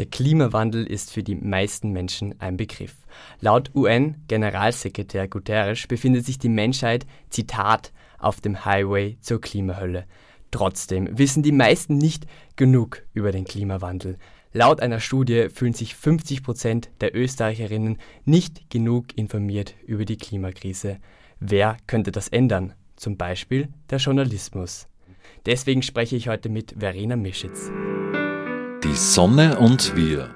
Der Klimawandel ist für die meisten Menschen ein Begriff. Laut UN-Generalsekretär Guterres befindet sich die Menschheit, Zitat, auf dem Highway zur Klimahölle. Trotzdem wissen die meisten nicht genug über den Klimawandel. Laut einer Studie fühlen sich 50 Prozent der Österreicherinnen nicht genug informiert über die Klimakrise. Wer könnte das ändern? Zum Beispiel der Journalismus. Deswegen spreche ich heute mit Verena Mischitz. Die Sonne und wir.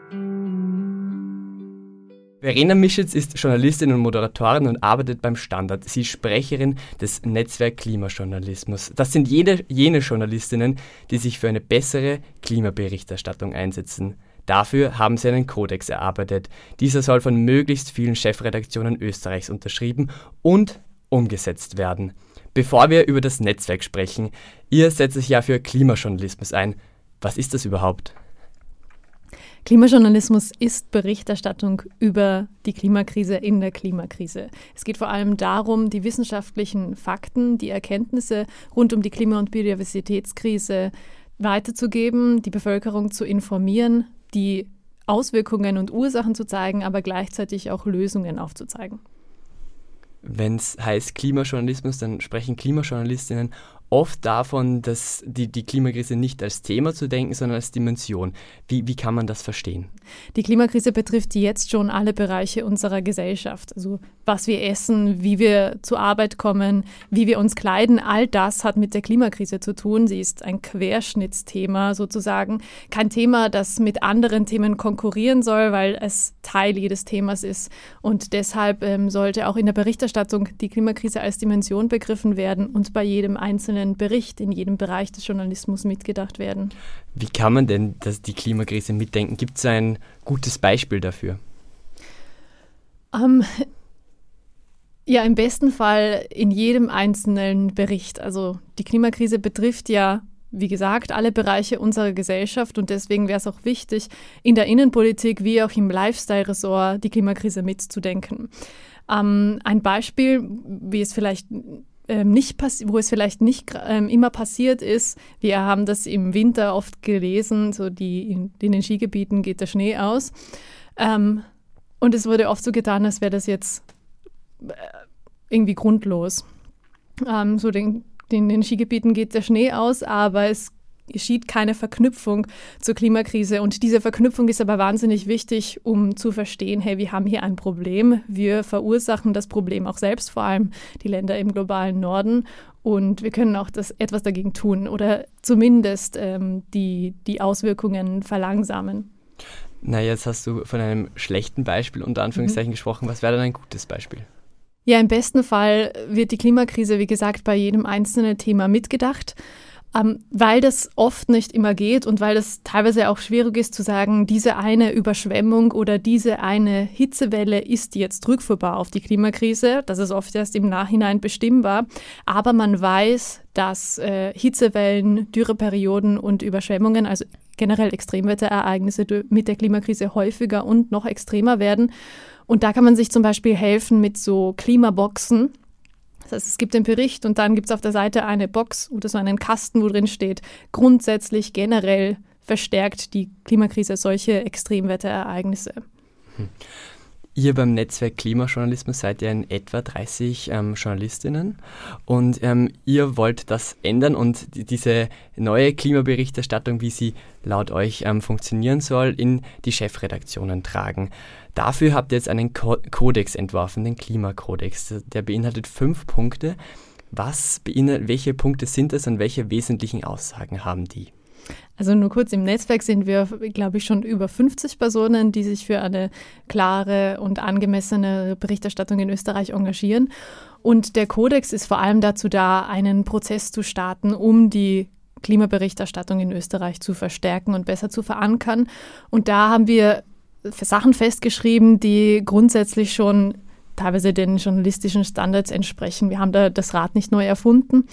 Verena Mischitz ist Journalistin und Moderatorin und arbeitet beim Standard. Sie ist Sprecherin des Netzwerk Klimajournalismus. Das sind jene, jene Journalistinnen, die sich für eine bessere Klimaberichterstattung einsetzen. Dafür haben sie einen Kodex erarbeitet. Dieser soll von möglichst vielen Chefredaktionen Österreichs unterschrieben und umgesetzt werden. Bevor wir über das Netzwerk sprechen, ihr setzt sich ja für Klimajournalismus ein. Was ist das überhaupt? Klimajournalismus ist Berichterstattung über die Klimakrise in der Klimakrise. Es geht vor allem darum, die wissenschaftlichen Fakten, die Erkenntnisse rund um die Klima- und Biodiversitätskrise weiterzugeben, die Bevölkerung zu informieren, die Auswirkungen und Ursachen zu zeigen, aber gleichzeitig auch Lösungen aufzuzeigen. Wenn es heißt Klimajournalismus, dann sprechen Klimajournalistinnen oft davon, dass die, die Klimakrise nicht als Thema zu denken, sondern als Dimension. Wie, wie kann man das verstehen? Die Klimakrise betrifft jetzt schon alle Bereiche unserer Gesellschaft. Also was wir essen, wie wir zur Arbeit kommen, wie wir uns kleiden, all das hat mit der Klimakrise zu tun. Sie ist ein Querschnittsthema sozusagen. Kein Thema, das mit anderen Themen konkurrieren soll, weil es Teil jedes Themas ist. Und deshalb ähm, sollte auch in der Berichterstattung die Klimakrise als Dimension begriffen werden und bei jedem einzelnen einzelnen Bericht in jedem Bereich des Journalismus mitgedacht werden. Wie kann man denn das, die Klimakrise mitdenken? Gibt es ein gutes Beispiel dafür? Ähm, ja, im besten Fall in jedem einzelnen Bericht. Also die Klimakrise betrifft ja, wie gesagt, alle Bereiche unserer Gesellschaft und deswegen wäre es auch wichtig, in der Innenpolitik wie auch im Lifestyle-Ressort die Klimakrise mitzudenken. Ähm, ein Beispiel, wie es vielleicht ähm, nicht wo es vielleicht nicht ähm, immer passiert ist. Wir haben das im Winter oft gelesen, so die in, in den Skigebieten geht der Schnee aus. Ähm, und es wurde oft so getan, als wäre das jetzt äh, irgendwie grundlos. Ähm, so den, in den Skigebieten geht der Schnee aus, aber es geschieht keine Verknüpfung zur Klimakrise. Und diese Verknüpfung ist aber wahnsinnig wichtig, um zu verstehen, hey, wir haben hier ein Problem. Wir verursachen das Problem auch selbst, vor allem die Länder im globalen Norden. Und wir können auch das, etwas dagegen tun oder zumindest ähm, die, die Auswirkungen verlangsamen. Na, jetzt hast du von einem schlechten Beispiel unter Anführungszeichen mhm. gesprochen. Was wäre dann ein gutes Beispiel? Ja, im besten Fall wird die Klimakrise, wie gesagt, bei jedem einzelnen Thema mitgedacht. Ähm, weil das oft nicht immer geht und weil es teilweise auch schwierig ist zu sagen, diese eine Überschwemmung oder diese eine Hitzewelle ist jetzt rückführbar auf die Klimakrise. Das ist oft erst im Nachhinein bestimmbar. Aber man weiß, dass äh, Hitzewellen, Dürreperioden und Überschwemmungen, also generell Extremwetterereignisse mit der Klimakrise häufiger und noch extremer werden. Und da kann man sich zum Beispiel helfen mit so Klimaboxen das heißt, es gibt den Bericht und dann gibt es auf der Seite eine Box oder so einen Kasten, wo drin steht, grundsätzlich generell verstärkt die Klimakrise solche Extremwetterereignisse. Hm. Ihr beim Netzwerk Klimajournalismus seid ja in etwa 30 ähm, Journalistinnen und ähm, ihr wollt das ändern und die, diese neue Klimaberichterstattung, wie sie laut euch ähm, funktionieren soll, in die Chefredaktionen tragen. Dafür habt ihr jetzt einen Ko Kodex entworfen, den Klimakodex. Der beinhaltet fünf Punkte. Was beinhaltet, welche Punkte sind es und welche wesentlichen Aussagen haben die? Also nur kurz, im Netzwerk sind wir, glaube ich, schon über 50 Personen, die sich für eine klare und angemessene Berichterstattung in Österreich engagieren. Und der Kodex ist vor allem dazu da, einen Prozess zu starten, um die Klimaberichterstattung in Österreich zu verstärken und besser zu verankern. Und da haben wir Sachen festgeschrieben, die grundsätzlich schon teilweise den journalistischen Standards entsprechen. Wir haben da das Rad nicht neu erfunden,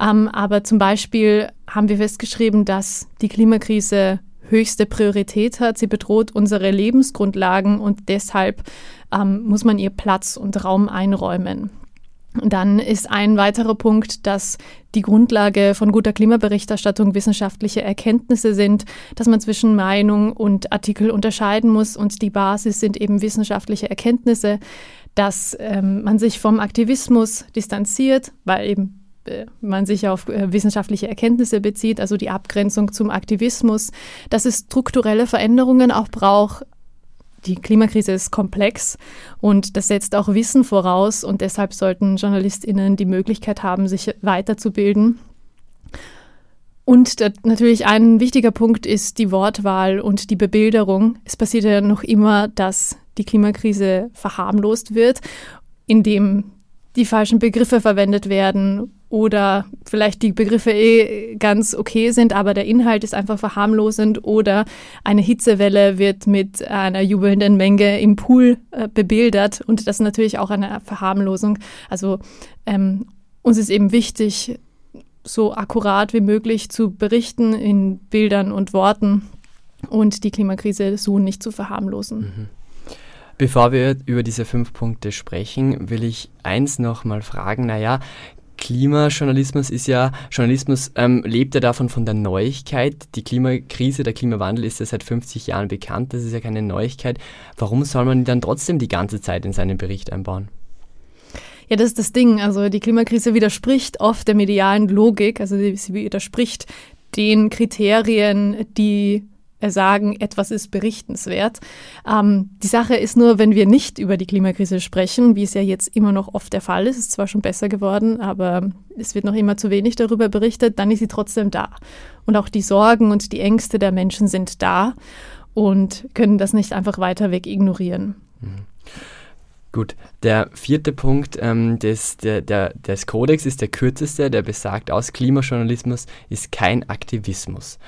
ähm, aber zum Beispiel haben wir festgeschrieben, dass die Klimakrise höchste Priorität hat. Sie bedroht unsere Lebensgrundlagen und deshalb ähm, muss man ihr Platz und Raum einräumen. Dann ist ein weiterer Punkt, dass die Grundlage von guter Klimaberichterstattung wissenschaftliche Erkenntnisse sind, dass man zwischen Meinung und Artikel unterscheiden muss und die Basis sind eben wissenschaftliche Erkenntnisse, dass ähm, man sich vom Aktivismus distanziert, weil eben äh, man sich auf äh, wissenschaftliche Erkenntnisse bezieht, also die Abgrenzung zum Aktivismus, dass es strukturelle Veränderungen auch braucht, die Klimakrise ist komplex und das setzt auch Wissen voraus und deshalb sollten JournalistInnen die Möglichkeit haben, sich weiterzubilden. Und natürlich ein wichtiger Punkt ist die Wortwahl und die Bebilderung. Es passiert ja noch immer, dass die Klimakrise verharmlost wird, indem die falschen Begriffe verwendet werden oder vielleicht die Begriffe eh ganz okay sind, aber der Inhalt ist einfach verharmlosend oder eine Hitzewelle wird mit einer jubelnden Menge im Pool äh, bebildert und das ist natürlich auch eine Verharmlosung. Also ähm, uns ist eben wichtig, so akkurat wie möglich zu berichten in Bildern und Worten und die Klimakrise so nicht zu verharmlosen. Mhm. Bevor wir über diese fünf Punkte sprechen, will ich eins noch mal fragen. Naja, Klimajournalismus ist ja, Journalismus ähm, lebt ja davon von der Neuigkeit. Die Klimakrise, der Klimawandel ist ja seit 50 Jahren bekannt, das ist ja keine Neuigkeit. Warum soll man dann trotzdem die ganze Zeit in seinen Bericht einbauen? Ja, das ist das Ding. Also die Klimakrise widerspricht oft der medialen Logik, also sie widerspricht den Kriterien, die sagen, etwas ist berichtenswert. Ähm, die Sache ist nur, wenn wir nicht über die Klimakrise sprechen, wie es ja jetzt immer noch oft der Fall ist, ist zwar schon besser geworden, aber es wird noch immer zu wenig darüber berichtet, dann ist sie trotzdem da. Und auch die Sorgen und die Ängste der Menschen sind da und können das nicht einfach weiter weg ignorieren. Mhm. Gut, der vierte Punkt ähm, des, der, der, des Kodex ist der kürzeste, der besagt, aus Klimajournalismus ist kein Aktivismus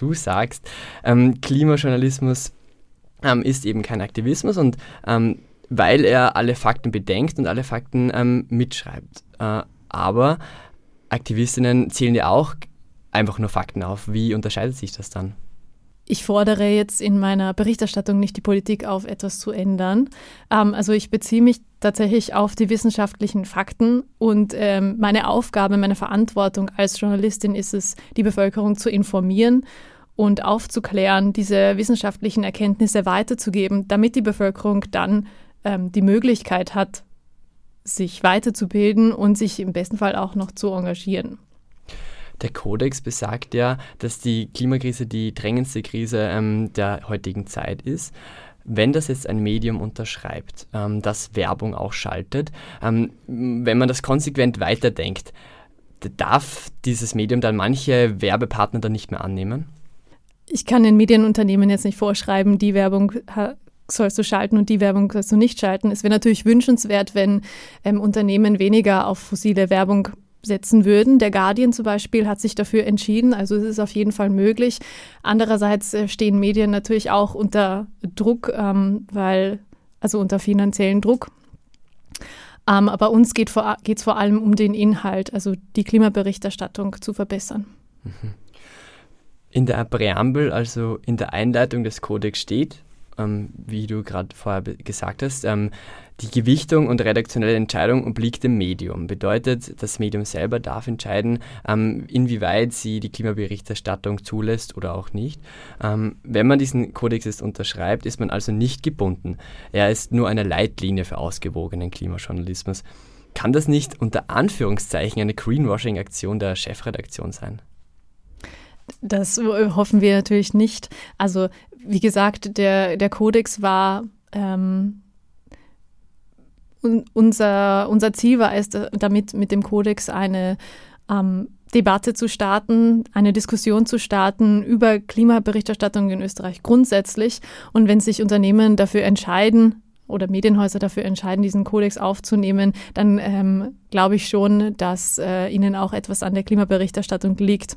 du sagst, ähm, Klimajournalismus ähm, ist eben kein Aktivismus und ähm, weil er alle Fakten bedenkt und alle Fakten ähm, mitschreibt. Äh, aber Aktivistinnen zählen ja auch einfach nur Fakten auf. Wie unterscheidet sich das dann? Ich fordere jetzt in meiner Berichterstattung nicht die Politik auf, etwas zu ändern. Ähm, also ich beziehe mich tatsächlich auf die wissenschaftlichen Fakten und ähm, meine Aufgabe, meine Verantwortung als Journalistin ist es, die Bevölkerung zu informieren und aufzuklären, diese wissenschaftlichen Erkenntnisse weiterzugeben, damit die Bevölkerung dann ähm, die Möglichkeit hat, sich weiterzubilden und sich im besten Fall auch noch zu engagieren. Der Kodex besagt ja, dass die Klimakrise die drängendste Krise ähm, der heutigen Zeit ist. Wenn das jetzt ein Medium unterschreibt, ähm, das Werbung auch schaltet, ähm, wenn man das konsequent weiterdenkt, darf dieses Medium dann manche Werbepartner dann nicht mehr annehmen? Ich kann den Medienunternehmen jetzt nicht vorschreiben, die Werbung sollst du schalten und die Werbung sollst du nicht schalten. Es wäre natürlich wünschenswert, wenn ähm, Unternehmen weniger auf fossile Werbung setzen würden. Der Guardian zum Beispiel hat sich dafür entschieden, also es ist auf jeden Fall möglich. Andererseits äh, stehen Medien natürlich auch unter Druck, ähm, weil, also unter finanziellen Druck. Ähm, aber uns geht es vor, vor allem um den Inhalt, also die Klimaberichterstattung zu verbessern. Mhm. In der Präambel, also in der Einleitung des Kodex steht, ähm, wie du gerade vorher gesagt hast, ähm, die Gewichtung und redaktionelle Entscheidung obliegt dem Medium. Bedeutet, das Medium selber darf entscheiden, ähm, inwieweit sie die Klimaberichterstattung zulässt oder auch nicht. Ähm, wenn man diesen Kodex jetzt unterschreibt, ist man also nicht gebunden. Er ist nur eine Leitlinie für ausgewogenen Klimajournalismus. Kann das nicht unter Anführungszeichen eine Greenwashing-Aktion der Chefredaktion sein? Das hoffen wir natürlich nicht. Also wie gesagt, der, der Kodex war ähm, unser, unser Ziel war es, damit mit dem Kodex eine ähm, Debatte zu starten, eine Diskussion zu starten über Klimaberichterstattung in Österreich grundsätzlich. Und wenn sich Unternehmen dafür entscheiden, oder Medienhäuser dafür entscheiden, diesen Kodex aufzunehmen, dann ähm, glaube ich schon, dass äh, ihnen auch etwas an der Klimaberichterstattung liegt.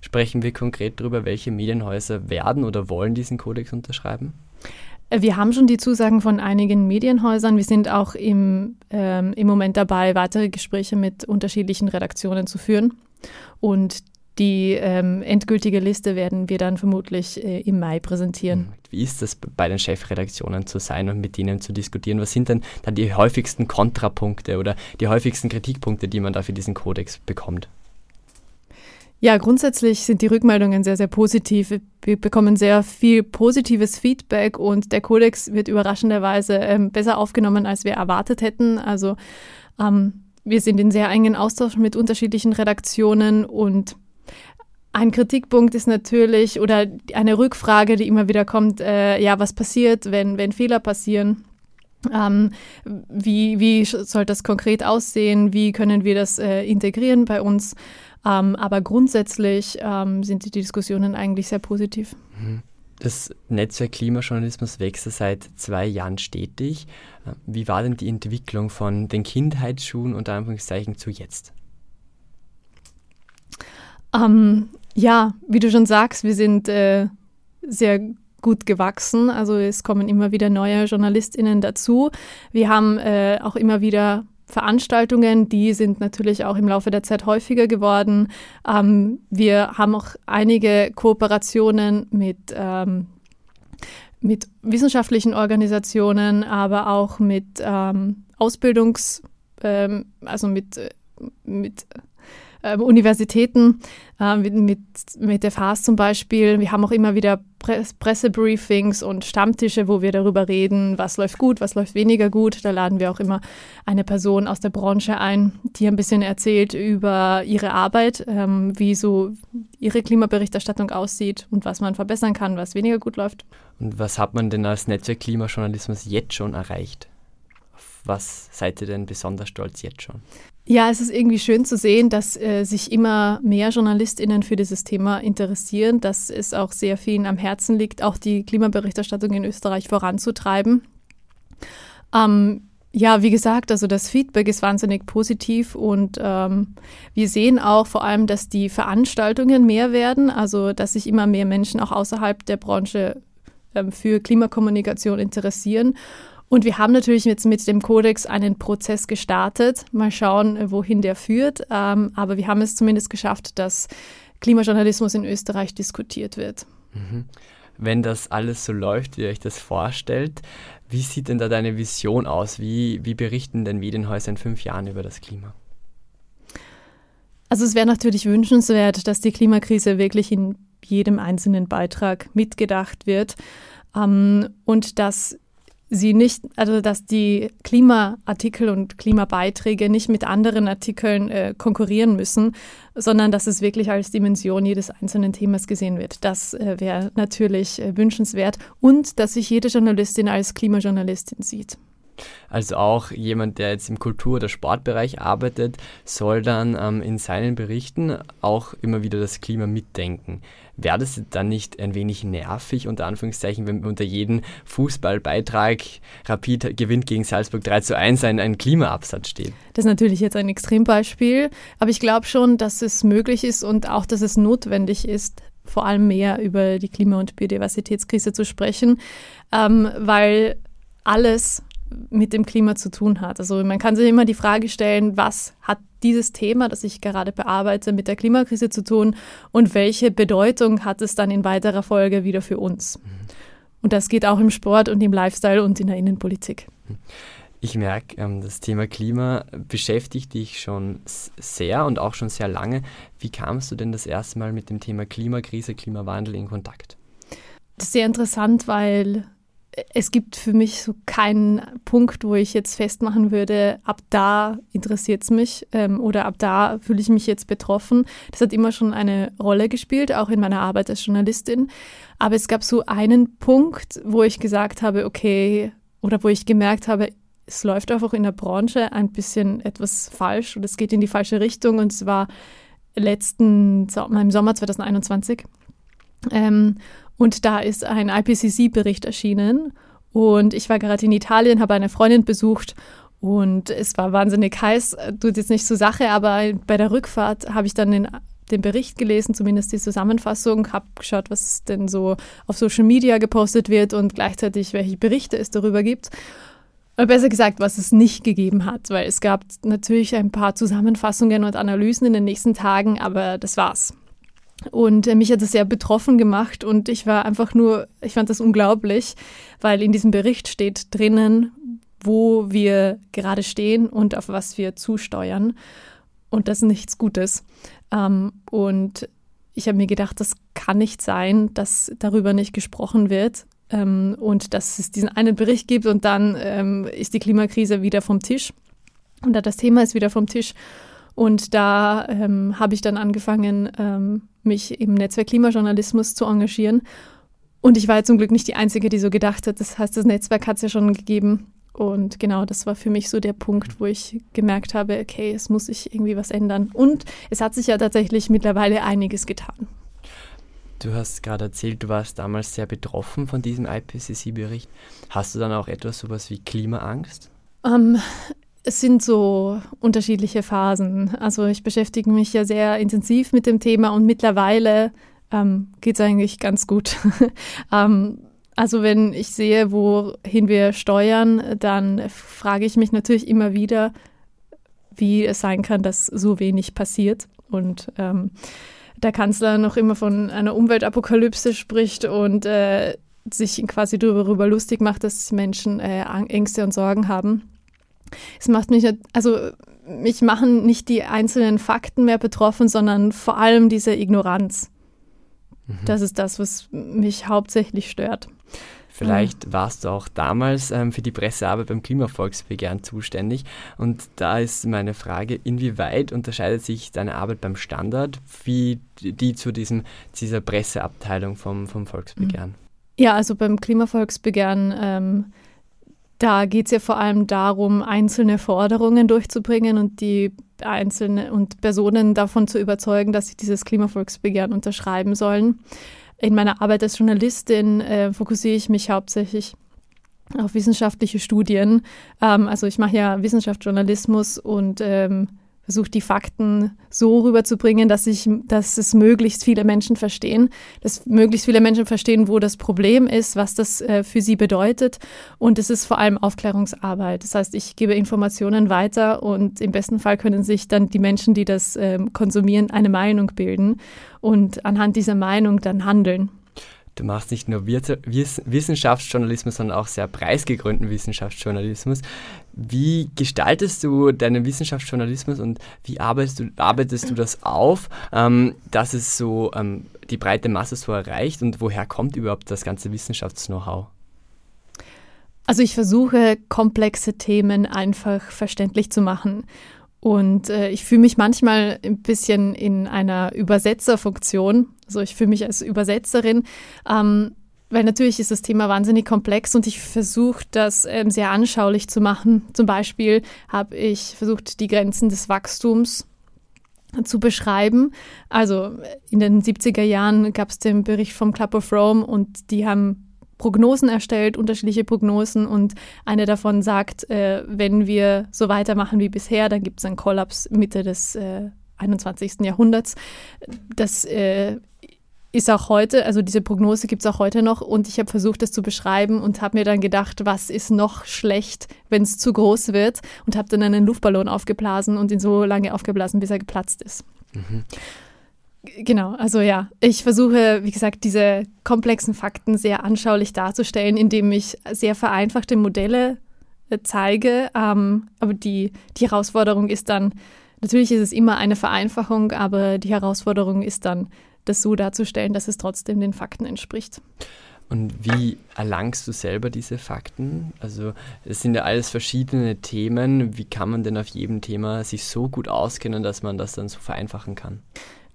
Sprechen wir konkret darüber, welche Medienhäuser werden oder wollen diesen Kodex unterschreiben? Äh, wir haben schon die Zusagen von einigen Medienhäusern. Wir sind auch im, ähm, im Moment dabei, weitere Gespräche mit unterschiedlichen Redaktionen zu führen. Und die ähm, endgültige Liste werden wir dann vermutlich äh, im Mai präsentieren. Mhm. Wie ist es bei den Chefredaktionen zu sein und mit ihnen zu diskutieren? Was sind denn dann die häufigsten Kontrapunkte oder die häufigsten Kritikpunkte, die man da für diesen Kodex bekommt? Ja, grundsätzlich sind die Rückmeldungen sehr, sehr positiv. Wir bekommen sehr viel positives Feedback und der Kodex wird überraschenderweise ähm, besser aufgenommen, als wir erwartet hätten. Also ähm, wir sind in sehr engen Austausch mit unterschiedlichen Redaktionen und ein Kritikpunkt ist natürlich oder eine Rückfrage, die immer wieder kommt, äh, ja, was passiert, wenn, wenn Fehler passieren? Ähm, wie, wie soll das konkret aussehen? Wie können wir das äh, integrieren bei uns? Ähm, aber grundsätzlich ähm, sind die Diskussionen eigentlich sehr positiv. Mhm. Das Netzwerk Klimajournalismus wächst seit zwei Jahren stetig. Wie war denn die Entwicklung von den Kindheitsschuhen unter Anführungszeichen zu jetzt? Ähm, ja, wie du schon sagst, wir sind äh, sehr gut gewachsen. Also es kommen immer wieder neue JournalistInnen dazu. Wir haben äh, auch immer wieder Veranstaltungen, die sind natürlich auch im Laufe der Zeit häufiger geworden. Ähm, wir haben auch einige Kooperationen mit, ähm, mit wissenschaftlichen Organisationen, aber auch mit ähm, Ausbildungs-, ähm, also mit, äh, mit äh, Universitäten, äh, mit, mit, der FAS zum Beispiel. Wir haben auch immer wieder Pressebriefings und Stammtische, wo wir darüber reden, was läuft gut, was läuft weniger gut. Da laden wir auch immer eine Person aus der Branche ein, die ein bisschen erzählt über ihre Arbeit, ähm, wie so ihre Klimaberichterstattung aussieht und was man verbessern kann, was weniger gut läuft. Und was hat man denn als Netzwerk Klimajournalismus jetzt schon erreicht? Was seid ihr denn besonders stolz jetzt schon? Ja, es ist irgendwie schön zu sehen, dass äh, sich immer mehr JournalistInnen für dieses Thema interessieren, dass es auch sehr vielen am Herzen liegt, auch die Klimaberichterstattung in Österreich voranzutreiben. Ähm, ja, wie gesagt, also das Feedback ist wahnsinnig positiv und ähm, wir sehen auch vor allem, dass die Veranstaltungen mehr werden, also dass sich immer mehr Menschen auch außerhalb der Branche ähm, für Klimakommunikation interessieren. Und wir haben natürlich jetzt mit dem Kodex einen Prozess gestartet. Mal schauen, äh, wohin der führt. Ähm, aber wir haben es zumindest geschafft, dass Klimajournalismus in Österreich diskutiert wird. Mhm. Wenn das alles so läuft, wie ihr euch das vorstellt, wie sieht denn da deine Vision aus? Wie, wie berichten denn Medienhäuser in fünf Jahren über das Klima? Also es wäre natürlich wünschenswert, dass die Klimakrise wirklich in jedem einzelnen Beitrag mitgedacht wird ähm, und dass sie nicht, also dass die Klimaartikel und Klimabeiträge nicht mit anderen Artikeln äh, konkurrieren müssen, sondern dass es wirklich als Dimension jedes einzelnen Themas gesehen wird. Das äh, wäre natürlich äh, wünschenswert und dass sich jede Journalistin als Klimajournalistin sieht. Also auch jemand, der jetzt im Kultur- oder Sportbereich arbeitet, soll dann ähm, in seinen Berichten auch immer wieder das Klima mitdenken. Wäre das dann nicht ein wenig nervig, unter Anführungszeichen, wenn unter jedem Fußballbeitrag Rapid gewinnt gegen Salzburg 3 zu 1 ein, ein Klimaabsatz steht? Das ist natürlich jetzt ein Extrembeispiel, aber ich glaube schon, dass es möglich ist und auch, dass es notwendig ist, vor allem mehr über die Klima- und Biodiversitätskrise zu sprechen, ähm, weil alles mit dem Klima zu tun hat. Also man kann sich immer die Frage stellen, was hat dieses Thema, das ich gerade bearbeite, mit der Klimakrise zu tun und welche Bedeutung hat es dann in weiterer Folge wieder für uns? Und das geht auch im Sport und im Lifestyle und in der Innenpolitik. Ich merke, ähm, das Thema Klima beschäftigt dich schon sehr und auch schon sehr lange. Wie kamst du denn das erste Mal mit dem Thema Klimakrise, Klimawandel in Kontakt? Das ist sehr interessant, weil es gibt für mich so keinen Punkt, wo ich jetzt festmachen würde, ab da interessiert es mich ähm, oder ab da fühle ich mich jetzt betroffen. Das hat immer schon eine Rolle gespielt, auch in meiner Arbeit als Journalistin. Aber es gab so einen Punkt, wo ich gesagt habe, okay, oder wo ich gemerkt habe, es läuft einfach in der Branche ein bisschen etwas falsch und es geht in die falsche Richtung. Und zwar letzten im Sommer 2021. Ähm, und da ist ein IPCC-Bericht erschienen. Und ich war gerade in Italien, habe eine Freundin besucht und es war wahnsinnig heiß. Tut jetzt nicht zur Sache, aber bei der Rückfahrt habe ich dann den, den Bericht gelesen, zumindest die Zusammenfassung, habe geschaut, was denn so auf Social Media gepostet wird und gleichzeitig, welche Berichte es darüber gibt. Oder besser gesagt, was es nicht gegeben hat, weil es gab natürlich ein paar Zusammenfassungen und Analysen in den nächsten Tagen, aber das war's. Und äh, mich hat das sehr betroffen gemacht und ich war einfach nur, ich fand das unglaublich, weil in diesem Bericht steht drinnen, wo wir gerade stehen und auf was wir zusteuern. Und das ist nichts Gutes. Ähm, und ich habe mir gedacht, das kann nicht sein, dass darüber nicht gesprochen wird ähm, und dass es diesen einen Bericht gibt und dann ähm, ist die Klimakrise wieder vom Tisch oder das Thema ist wieder vom Tisch. Und da ähm, habe ich dann angefangen, ähm, mich im Netzwerk Klimajournalismus zu engagieren. Und ich war zum Glück nicht die Einzige, die so gedacht hat. Das heißt, das Netzwerk hat es ja schon gegeben. Und genau, das war für mich so der Punkt, wo ich gemerkt habe, okay, es muss sich irgendwie was ändern. Und es hat sich ja tatsächlich mittlerweile einiges getan. Du hast gerade erzählt, du warst damals sehr betroffen von diesem IPCC-Bericht. Hast du dann auch etwas sowas wie Klimaangst? Ähm, es sind so unterschiedliche Phasen. Also ich beschäftige mich ja sehr intensiv mit dem Thema und mittlerweile ähm, geht es eigentlich ganz gut. ähm, also wenn ich sehe, wohin wir steuern, dann frage ich mich natürlich immer wieder, wie es sein kann, dass so wenig passiert. Und ähm, der Kanzler noch immer von einer Umweltapokalypse spricht und äh, sich quasi darüber lustig macht, dass Menschen äh, Ängste und Sorgen haben. Es macht mich, also mich machen nicht die einzelnen Fakten mehr betroffen, sondern vor allem diese Ignoranz. Mhm. Das ist das, was mich hauptsächlich stört. Vielleicht warst du auch damals ähm, für die Pressearbeit beim Klimavolksbegehren zuständig. Und da ist meine Frage, inwieweit unterscheidet sich deine Arbeit beim Standard wie die zu diesem, dieser Presseabteilung vom, vom Volksbegehren? Ja, also beim Klimavolksbegehren ähm, da geht es ja vor allem darum, einzelne Forderungen durchzubringen und die einzelnen und Personen davon zu überzeugen, dass sie dieses Klimavolksbegehren unterschreiben sollen. In meiner Arbeit als Journalistin äh, fokussiere ich mich hauptsächlich auf wissenschaftliche Studien. Ähm, also ich mache ja Wissenschaftsjournalismus und ähm, versucht, die Fakten so rüberzubringen, dass, ich, dass es möglichst viele Menschen verstehen, dass möglichst viele Menschen verstehen, wo das Problem ist, was das äh, für sie bedeutet. Und es ist vor allem Aufklärungsarbeit. Das heißt, ich gebe Informationen weiter und im besten Fall können sich dann die Menschen, die das äh, konsumieren, eine Meinung bilden und anhand dieser Meinung dann handeln. Du machst nicht nur Wissenschaftsjournalismus, sondern auch sehr preisgekrönten Wissenschaftsjournalismus. Wie gestaltest du deinen Wissenschaftsjournalismus und wie arbeitest du, arbeitest du das auf, ähm, dass es so ähm, die breite Masse so erreicht und woher kommt überhaupt das ganze Wissenschafts-Know-how? Also ich versuche komplexe Themen einfach verständlich zu machen. Und äh, ich fühle mich manchmal ein bisschen in einer Übersetzerfunktion. Also ich fühle mich als Übersetzerin, ähm, weil natürlich ist das Thema wahnsinnig komplex und ich versuche das ähm, sehr anschaulich zu machen. Zum Beispiel habe ich versucht, die Grenzen des Wachstums zu beschreiben. Also in den 70er Jahren gab es den Bericht vom Club of Rome und die haben Prognosen erstellt, unterschiedliche Prognosen und eine davon sagt, äh, wenn wir so weitermachen wie bisher, dann gibt es einen Kollaps Mitte des äh, 21. Jahrhunderts. Das äh, ist auch heute, also diese Prognose gibt es auch heute noch und ich habe versucht, das zu beschreiben und habe mir dann gedacht, was ist noch schlecht, wenn es zu groß wird und habe dann einen Luftballon aufgeblasen und ihn so lange aufgeblasen, bis er geplatzt ist. Mhm. Genau, also ja, ich versuche, wie gesagt, diese komplexen Fakten sehr anschaulich darzustellen, indem ich sehr vereinfachte Modelle äh, zeige. Ähm, aber die, die Herausforderung ist dann, natürlich ist es immer eine Vereinfachung, aber die Herausforderung ist dann, das so darzustellen, dass es trotzdem den Fakten entspricht. Und wie erlangst du selber diese Fakten? Also es sind ja alles verschiedene Themen. Wie kann man denn auf jedem Thema sich so gut auskennen, dass man das dann so vereinfachen kann?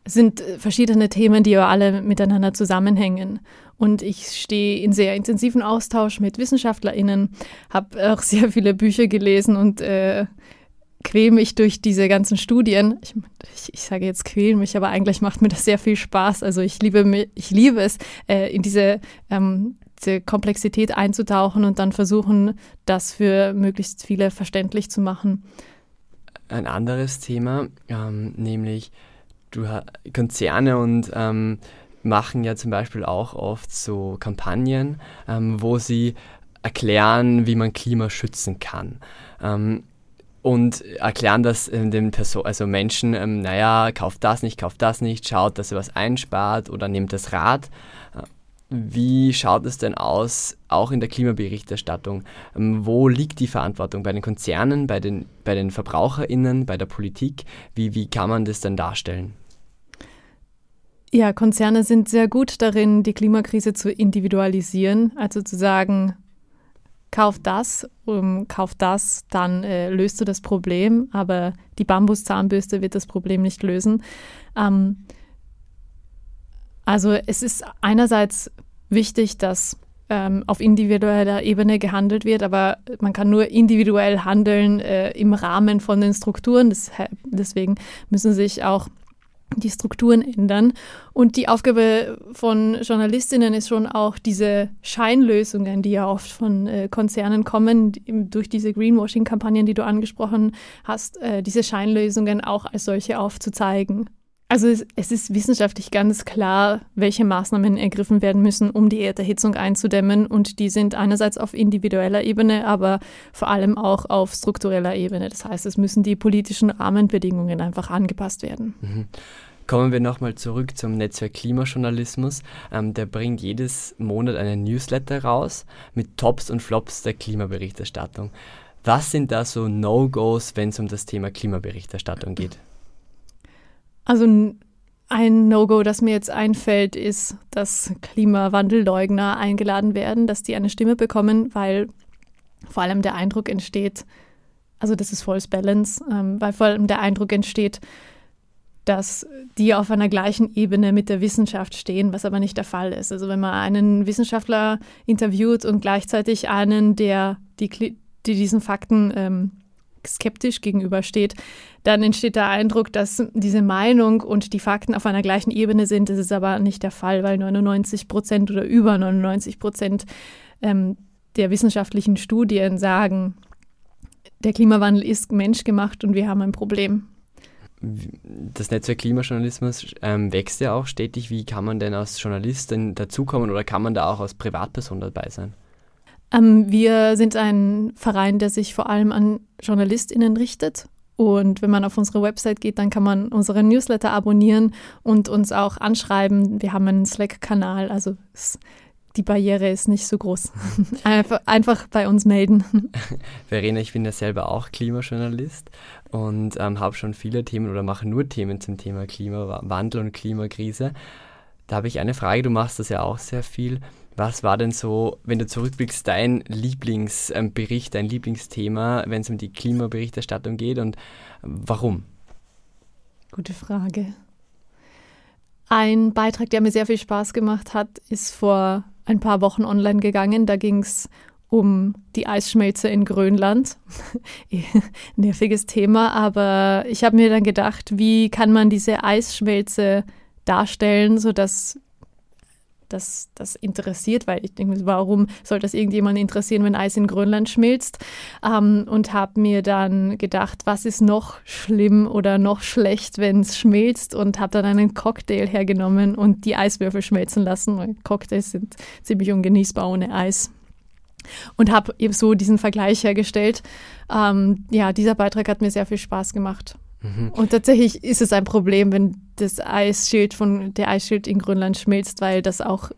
Es sind äh, verschiedene Themen, die ja alle miteinander zusammenhängen. Und ich stehe in sehr intensiven Austausch mit WissenschaftlerInnen, habe auch sehr viele Bücher gelesen und äh, quäle mich durch diese ganzen Studien. Ich, ich, ich, sage jetzt quäle mich, aber eigentlich macht mir das sehr viel Spaß. Also ich liebe, ich liebe es, äh, in diese, ähm, diese Komplexität einzutauchen und dann versuchen, das für möglichst viele verständlich zu machen. Ein anderes Thema, ähm, nämlich du Konzerne und ähm, machen ja zum Beispiel auch oft so Kampagnen, ähm, wo sie erklären, wie man Klima schützen kann. Ähm, und erklären das ähm, den Person, also Menschen, ähm, naja, kauft das nicht, kauft das nicht, schaut, dass ihr was einspart oder nehmt das Rad. Äh, wie schaut es denn aus, auch in der Klimaberichterstattung? Ähm, wo liegt die Verantwortung? Bei den Konzernen, bei den, bei den VerbraucherInnen, bei der Politik? Wie, wie kann man das denn darstellen? Ja, Konzerne sind sehr gut darin, die Klimakrise zu individualisieren, also zu sagen, kauf das, um, kauf das, dann äh, löst du das Problem, aber die Bambuszahnbürste wird das Problem nicht lösen. Ähm, also es ist einerseits wichtig, dass ähm, auf individueller Ebene gehandelt wird, aber man kann nur individuell handeln äh, im Rahmen von den Strukturen. Das, deswegen müssen sich auch die Strukturen ändern. Und die Aufgabe von Journalistinnen ist schon auch diese Scheinlösungen, die ja oft von äh, Konzernen kommen, die, durch diese Greenwashing-Kampagnen, die du angesprochen hast, äh, diese Scheinlösungen auch als solche aufzuzeigen. Also es, es, ist wissenschaftlich ganz klar, welche Maßnahmen ergriffen werden müssen, um die Erderhitzung einzudämmen. Und die sind einerseits auf individueller Ebene, aber vor allem auch auf struktureller Ebene. Das heißt, es müssen die politischen Rahmenbedingungen einfach angepasst werden. Mhm. Kommen wir nochmal zurück zum Netzwerk Klimajournalismus. Ähm, der bringt jedes Monat einen Newsletter raus mit Tops und Flops der Klimaberichterstattung. Was sind da so No-Gos, wenn es um das Thema Klimaberichterstattung geht? Also ein No-Go, das mir jetzt einfällt, ist, dass Klimawandelleugner eingeladen werden, dass die eine Stimme bekommen, weil vor allem der Eindruck entsteht, also das ist False Balance, ähm, weil vor allem der Eindruck entsteht, dass die auf einer gleichen Ebene mit der Wissenschaft stehen, was aber nicht der Fall ist. Also wenn man einen Wissenschaftler interviewt und gleichzeitig einen, der die, die diesen Fakten ähm, skeptisch gegenübersteht, dann entsteht der Eindruck, dass diese Meinung und die Fakten auf einer gleichen Ebene sind. Das ist aber nicht der Fall, weil 99 Prozent oder über 99 Prozent ähm, der wissenschaftlichen Studien sagen, der Klimawandel ist menschgemacht und wir haben ein Problem. Das Netzwerk Klimajournalismus ähm, wächst ja auch stetig. Wie kann man denn als Journalist dazukommen oder kann man da auch als Privatperson dabei sein? Ähm, wir sind ein Verein, der sich vor allem an JournalistInnen richtet. Und wenn man auf unsere Website geht, dann kann man unsere Newsletter abonnieren und uns auch anschreiben. Wir haben einen Slack-Kanal, also es, die Barriere ist nicht so groß. einfach, einfach, bei uns melden. Verena, ich bin ja selber auch Klimajournalist und ähm, habe schon viele Themen oder mache nur Themen zum Thema Klimawandel und Klimakrise. Da habe ich eine Frage, du machst das ja auch sehr viel. Was war denn so, wenn du zurückblickst, dein Lieblingsbericht, dein Lieblingsthema, wenn es um die Klimaberichterstattung geht und warum? Gute Frage. Ein Beitrag, der mir sehr viel Spaß gemacht hat, ist vor ein paar Wochen online gegangen. Da ging es um die Eisschmelze in Grönland. Nerviges Thema, aber ich habe mir dann gedacht, wie kann man diese Eisschmelze darstellen, sodass das, das interessiert, weil ich denke, warum soll das irgendjemand interessieren, wenn Eis in Grönland schmilzt? Ähm, und habe mir dann gedacht, was ist noch schlimm oder noch schlecht, wenn es schmilzt und habe dann einen Cocktail hergenommen und die Eiswürfel schmelzen lassen. Weil Cocktails sind ziemlich ungenießbar ohne Eis und habe eben so diesen Vergleich hergestellt. Ähm, ja, dieser Beitrag hat mir sehr viel Spaß gemacht. Mhm. Und tatsächlich ist es ein Problem, wenn das Eisschild von der Eisschild in Grönland schmilzt, weil das auch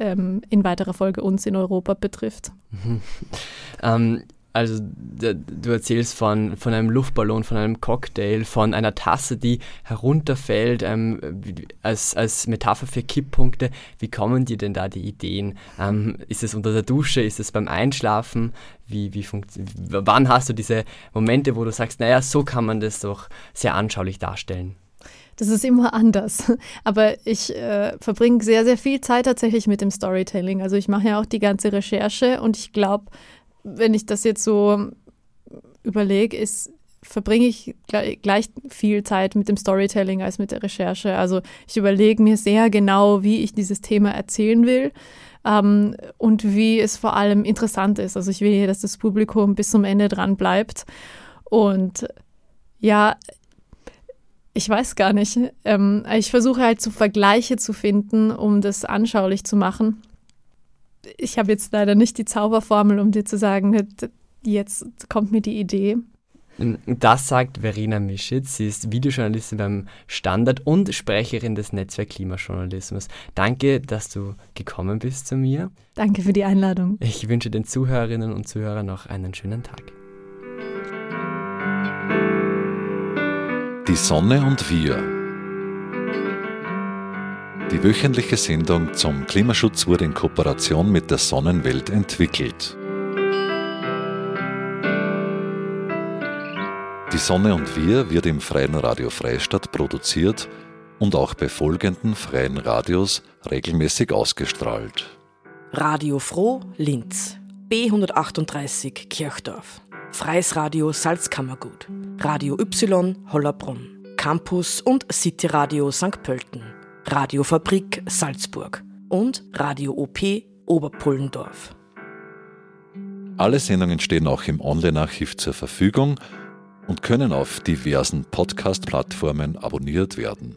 ähm, in weiterer Folge uns in Europa betrifft. Mhm. Ähm, also du erzählst von, von einem Luftballon, von einem Cocktail, von einer Tasse, die herunterfällt, ähm, als, als Metapher für Kipppunkte. Wie kommen dir denn da die Ideen? Ähm, ist es unter der Dusche? Ist es beim Einschlafen? Wie, wie wann hast du diese Momente, wo du sagst, naja, so kann man das doch sehr anschaulich darstellen? Das ist immer anders. Aber ich äh, verbringe sehr, sehr viel Zeit tatsächlich mit dem Storytelling. Also ich mache ja auch die ganze Recherche und ich glaube, wenn ich das jetzt so überlege, ist verbringe ich gleich viel Zeit mit dem Storytelling als mit der Recherche. Also ich überlege mir sehr genau, wie ich dieses Thema erzählen will ähm, und wie es vor allem interessant ist. Also ich will, dass das Publikum bis zum Ende dran bleibt. Und ja, ich weiß gar nicht. Ähm, ich versuche halt so Vergleiche zu finden, um das anschaulich zu machen ich habe jetzt leider nicht die Zauberformel, um dir zu sagen, jetzt kommt mir die Idee. Das sagt Verena Mischitz. Sie ist Videojournalistin beim Standard und Sprecherin des Netzwerk Klimajournalismus. Danke, dass du gekommen bist zu mir. Danke für die Einladung. Ich wünsche den Zuhörerinnen und Zuhörern noch einen schönen Tag. Die Sonne und wir. Die wöchentliche Sendung zum Klimaschutz wurde in Kooperation mit der Sonnenwelt entwickelt. Die Sonne und wir wird im Freien Radio Freistadt produziert und auch bei folgenden freien Radios regelmäßig ausgestrahlt. Radio Froh Linz, B138 Kirchdorf, Freies Radio Salzkammergut, Radio Y Hollerbrunn, Campus und City Radio St. Pölten, Radiofabrik Salzburg und Radio OP Oberpullendorf. Alle Sendungen stehen auch im Online-Archiv zur Verfügung und können auf diversen Podcast-Plattformen abonniert werden.